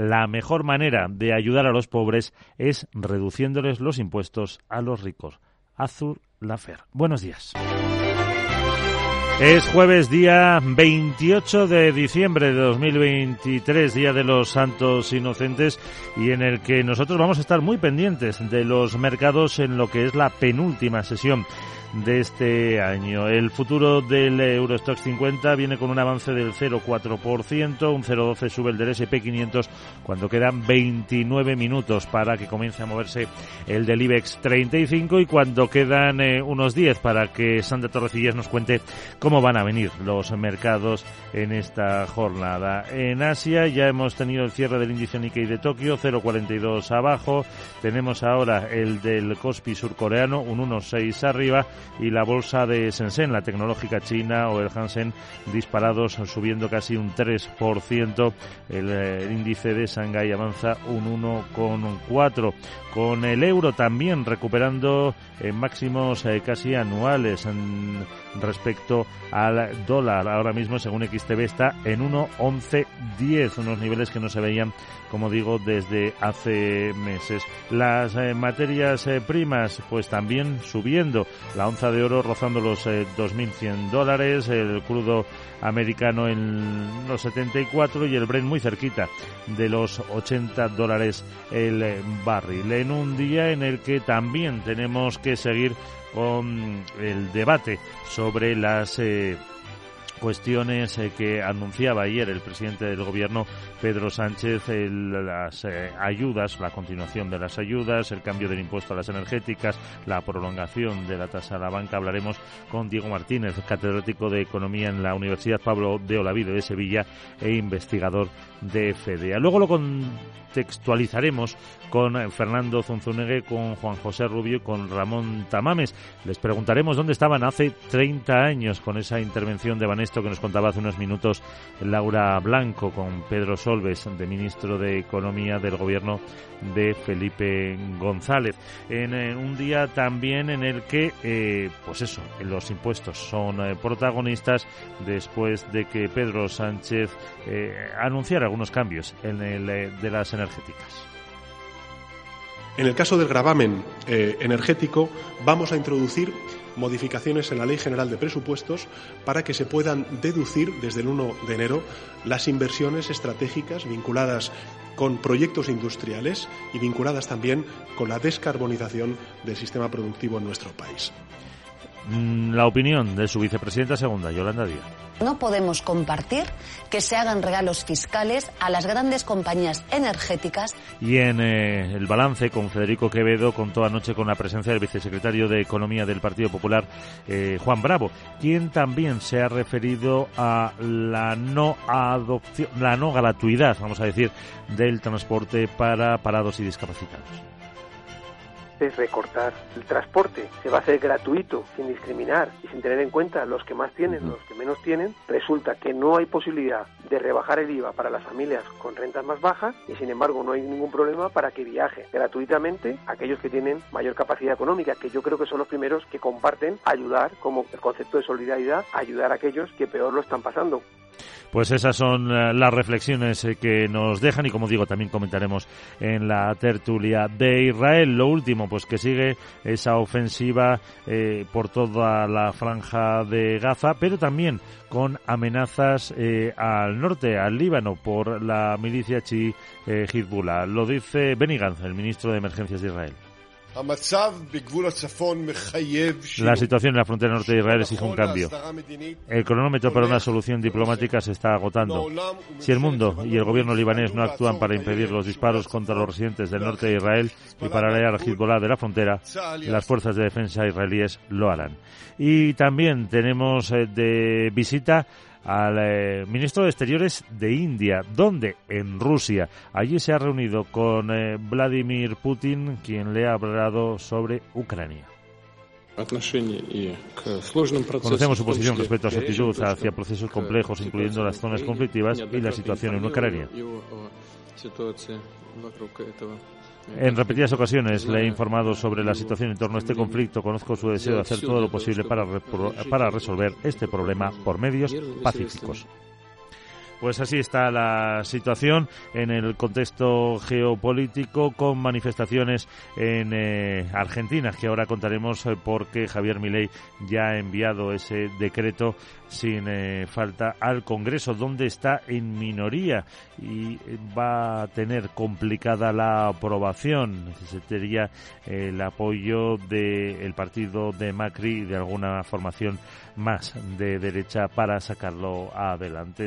la mejor manera de ayudar a los pobres es reduciéndoles los impuestos a los ricos. Azur Lafer. Buenos días. Es jueves día 28 de diciembre de 2023, Día de los Santos Inocentes, y en el que nosotros vamos a estar muy pendientes de los mercados en lo que es la penúltima sesión de este año. El futuro del Eurostox 50 viene con un avance del 0,4%, un 0,12 sube el del SP500 cuando quedan 29 minutos para que comience a moverse el del IBEX 35 y cuando quedan eh, unos 10 para que Sandra Torrecillas nos cuente cómo van a venir los mercados en esta jornada. En Asia ya hemos tenido el cierre del índice Nikkei de Tokio, 0,42 abajo. Tenemos ahora el del Kospi surcoreano, un 1,6 arriba y la bolsa de Shenzhen, la tecnológica china o el Hansen disparados subiendo casi un 3%. El, eh, índice de Shanghái avanza un 1,4%. Con el euro también recuperando en máximos eh, casi anuales respecto al dólar. Ahora mismo, según XTB, está en 1,1110, unos niveles que no se veían, como digo, desde hace meses. Las eh, materias primas, pues también subiendo. Onza de oro rozando los 2.100 dólares, el crudo americano en los 74 y el Brent muy cerquita de los 80 dólares el barril. En un día en el que también tenemos que seguir con el debate sobre las eh, cuestiones eh, que anunciaba ayer el presidente del gobierno Pedro Sánchez las eh, ayudas, la continuación de las ayudas, el cambio del impuesto a las energéticas, la prolongación de la tasa a la banca. Hablaremos con Diego Martínez, catedrático de Economía en la Universidad Pablo de Olavide de Sevilla e investigador de FEDEA. Luego lo contextualizaremos con Fernando Zunzunegui, con Juan José Rubio y con Ramón Tamames. Les preguntaremos dónde estaban hace 30 años con esa intervención de Banesto que nos contaba hace unos minutos Laura Blanco con Pedro Solves, de ministro de Economía del gobierno de Felipe González. En, un día también en el que, eh, pues eso, los impuestos son eh, protagonistas después de que Pedro Sánchez eh, anunciara algunos cambios en el de las energéticas. En el caso del gravamen energético, vamos a introducir modificaciones en la Ley General de Presupuestos para que se puedan deducir desde el 1 de enero las inversiones estratégicas vinculadas con proyectos industriales y vinculadas también con la descarbonización del sistema productivo en nuestro país. Mm, la opinión de su vicepresidenta segunda, Yolanda Díaz. No podemos compartir que se hagan regalos fiscales a las grandes compañías energéticas. Y en eh, el balance con Federico Quevedo contó anoche con la presencia del vicesecretario de Economía del Partido Popular, eh, Juan Bravo, quien también se ha referido a la no adopción, la no gratuidad, vamos a decir, del transporte para parados y discapacitados es recortar el transporte, se va a hacer gratuito, sin discriminar y sin tener en cuenta los que más tienen, los que menos tienen, resulta que no hay posibilidad de rebajar el IVA para las familias con rentas más bajas y sin embargo no hay ningún problema para que viaje gratuitamente aquellos que tienen mayor capacidad económica, que yo creo que son los primeros que comparten ayudar como el concepto de solidaridad, ayudar a aquellos que peor lo están pasando. Pues esas son eh, las reflexiones eh, que nos dejan y como digo también comentaremos en la tertulia de Israel. Lo último, pues que sigue esa ofensiva eh, por toda la franja de Gaza, pero también con amenazas al norte, al Líbano, por la milicia chi Hezbollah. Lo dice Benny el ministro de Emergencias de Israel. La situación en la frontera norte de Israel exige un cambio. El cronómetro para una solución diplomática se está agotando. Si el mundo y el gobierno libanés no actúan para impedir los disparos contra los residentes del norte de Israel y para alejar a Hezbollah de la frontera, las fuerzas de defensa israelíes lo harán. Y también tenemos eh, de visita al eh, ministro de Exteriores de India, donde en Rusia. Allí se ha reunido con eh, Vladimir Putin, quien le ha hablado sobre Ucrania. Conocemos su posición respecto a su actitud hacia procesos complejos, incluyendo las zonas conflictivas y la situación en Ucrania. En repetidas ocasiones le he informado sobre la situación en torno a este conflicto. Conozco su deseo de hacer todo lo posible para, para resolver este problema por medios pacíficos. Pues así está la situación en el contexto geopolítico con manifestaciones en eh, Argentina, que ahora contaremos eh, porque Javier Milei ya ha enviado ese decreto sin eh, falta al Congreso, donde está en minoría y va a tener complicada la aprobación. Necesitaría el apoyo del partido de Macri y de alguna formación más de derecha para sacarlo adelante.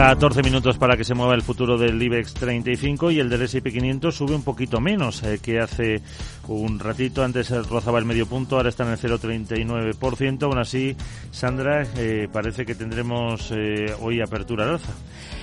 14 minutos para que se mueva el futuro del IBEX 35 y el del S&P 500 sube un poquito menos eh, que hace un ratito. Antes rozaba el medio punto, ahora está en el 0,39%. Aún así, Sandra, eh, parece que tendremos eh, hoy apertura al alza.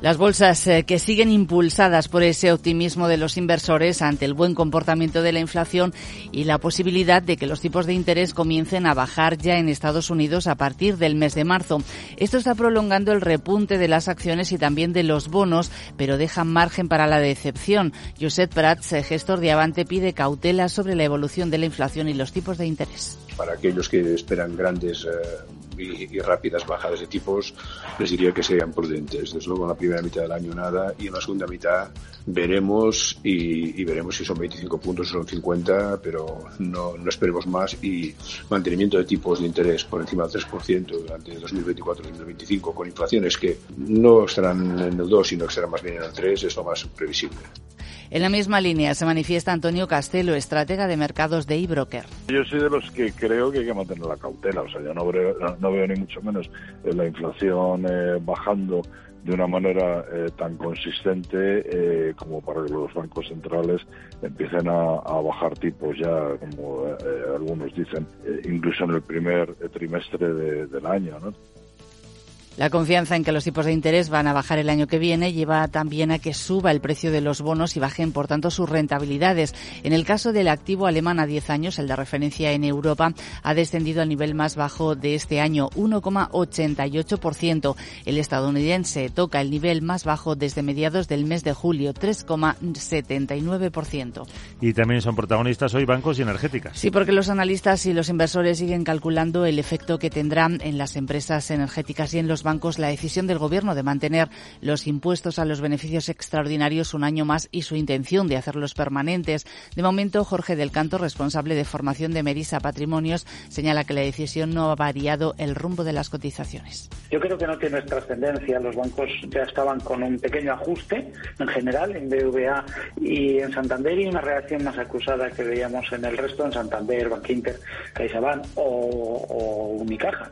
Las bolsas eh, que siguen impulsadas por ese optimismo de los inversores ante el buen comportamiento de la inflación y la posibilidad de que los tipos de interés comiencen a bajar ya en Estados Unidos a partir del mes de marzo. Esto está prolongando el repunte de las acciones y también de los bonos, pero deja margen para la decepción. Josep Prats, gestor de Avante, pide cautela sobre la evolución de la inflación y los tipos de interés. Para aquellos que esperan grandes eh, y, rápidas bajadas de tipos, les diría que sean prudentes. Desde luego en la primera mitad del año nada y en la segunda mitad veremos y, veremos si son 25 puntos o son 50, pero no, no esperemos más y mantenimiento de tipos de interés por encima del 3% durante 2024-2025 con inflaciones que no estarán en el 2 sino que estarán más bien en el 3 es lo más previsible. En la misma línea se manifiesta Antonio Castelo, estratega de mercados de eBroker. Yo soy de los que creo que hay que mantener la cautela, o sea, yo no veo, ni mucho menos eh, la inflación eh, bajando de una manera eh, tan consistente como para que los bancos centrales empiecen a, bajar tipos ya, como algunos dicen, incluso en el primer trimestre del año. ¿no? La confianza en que los tipos de interés van a bajar el año que viene lleva también a que suba el precio de los bonos y bajen, por tanto, sus rentabilidades. En el caso del activo alemán a 10 años, el de referencia en Europa, ha descendido al nivel más bajo de este año, 1,88%. El estadounidense toca el nivel más bajo desde mediados del mes de julio, 3,79%. Y también son protagonistas hoy bancos y energéticas. Sí, porque los analistas y los inversores siguen calculando el efecto que tendrán en las empresas energéticas y en los bancos la decisión del Gobierno de mantener los impuestos a los beneficios extraordinarios un año más y su intención de hacerlos permanentes. De momento, Jorge del Canto, responsable de formación de Merisa Patrimonios, señala que la decisión no ha variado el rumbo de las cotizaciones. Yo creo que no tiene trascendencia. Los bancos ya estaban con un pequeño ajuste en general en BVA y en Santander y una reacción más acusada que veíamos en el resto, en Santander, Bankinter, CaixaBank o, o Unicaja.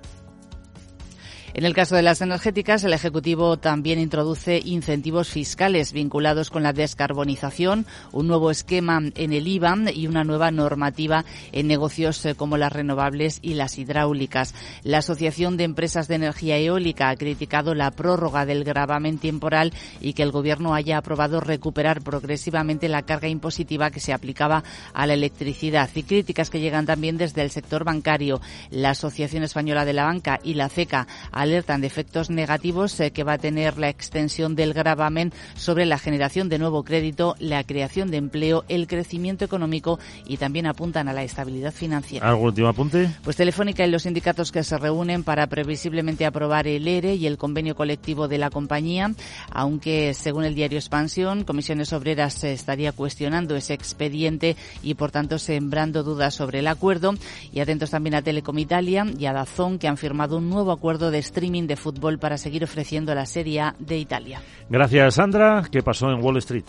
En el caso de las energéticas, el Ejecutivo también introduce incentivos fiscales vinculados con la descarbonización, un nuevo esquema en el IVA y una nueva normativa en negocios eh, como las renovables y las hidráulicas. La Asociación de Empresas de Energía Eólica ha criticado la prórroga del gravamen temporal y que el Gobierno haya aprobado recuperar progresivamente la carga impositiva que se aplicaba a la electricidad y críticas que llegan también desde el sector bancario. La Asociación Española de la Banca y la CECA alertan de efectos negativos eh, que va a tener la extensión del gravamen sobre la generación de nuevo crédito, la creación de empleo, el crecimiento económico y también apuntan a la estabilidad financiera. ¿Algún último apunte? Pues Telefónica y los sindicatos que se reúnen para previsiblemente aprobar el ERE y el convenio colectivo de la compañía, aunque según el diario Expansión, Comisiones Obreras se estaría cuestionando ese expediente y por tanto sembrando dudas sobre el acuerdo. Y atentos también a Telecom Italia y a Dazón que han firmado un nuevo acuerdo de streaming de fútbol para seguir ofreciendo la Serie A de Italia. Gracias, Sandra. ¿Qué pasó en Wall Street?